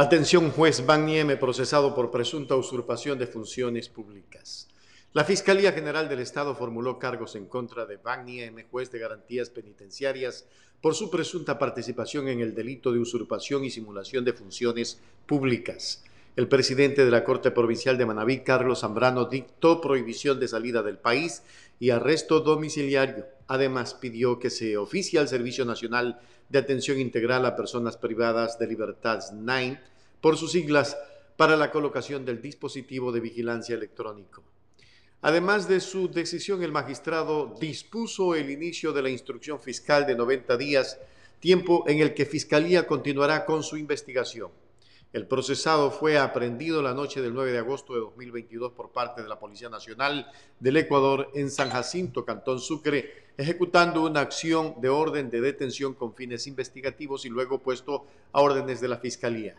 Atención juez Van Nieme procesado por presunta usurpación de funciones públicas. La Fiscalía General del Estado formuló cargos en contra de Van Nieme, juez de garantías penitenciarias, por su presunta participación en el delito de usurpación y simulación de funciones públicas. El presidente de la Corte Provincial de Manabí, Carlos Zambrano, dictó prohibición de salida del país y arresto domiciliario. Además, pidió que se oficie al Servicio Nacional de Atención Integral a Personas Privadas de Libertad, SNAIN, por sus siglas, para la colocación del dispositivo de vigilancia electrónico. Además de su decisión, el magistrado dispuso el inicio de la instrucción fiscal de 90 días, tiempo en el que Fiscalía continuará con su investigación. El procesado fue aprendido la noche del 9 de agosto de 2022 por parte de la Policía Nacional del Ecuador en San Jacinto, Cantón Sucre, ejecutando una acción de orden de detención con fines investigativos y luego puesto a órdenes de la Fiscalía.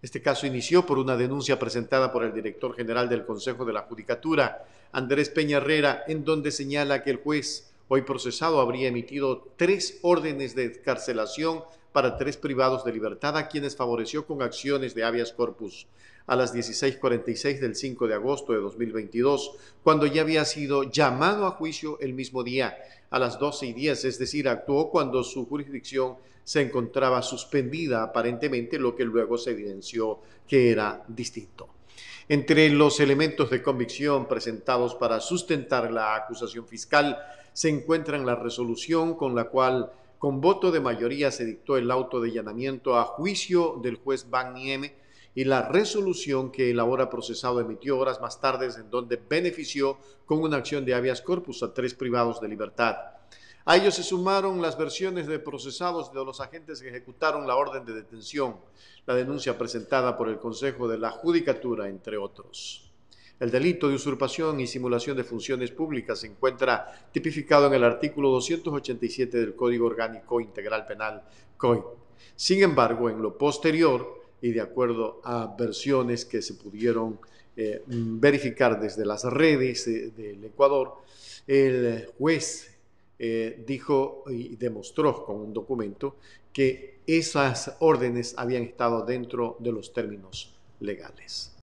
Este caso inició por una denuncia presentada por el director general del Consejo de la Judicatura, Andrés Peña Herrera, en donde señala que el juez hoy procesado habría emitido tres órdenes de escarcelación para tres privados de libertad a quienes favoreció con acciones de habeas corpus a las 16:46 del 5 de agosto de 2022, cuando ya había sido llamado a juicio el mismo día a las 12 y 10, es decir, actuó cuando su jurisdicción se encontraba suspendida aparentemente, lo que luego se evidenció que era distinto. Entre los elementos de convicción presentados para sustentar la acusación fiscal se encuentran la resolución con la cual con voto de mayoría se dictó el auto de allanamiento a juicio del juez Van Nieme y la resolución que el ahora procesado emitió horas más tarde en donde benefició con una acción de habeas corpus a tres privados de libertad. A ellos se sumaron las versiones de procesados de los agentes que ejecutaron la orden de detención, la denuncia presentada por el Consejo de la Judicatura, entre otros. El delito de usurpación y simulación de funciones públicas se encuentra tipificado en el artículo 287 del Código Orgánico Integral Penal, COI. Sin embargo, en lo posterior, y de acuerdo a versiones que se pudieron eh, verificar desde las redes del Ecuador, el juez eh, dijo y demostró con un documento que esas órdenes habían estado dentro de los términos legales.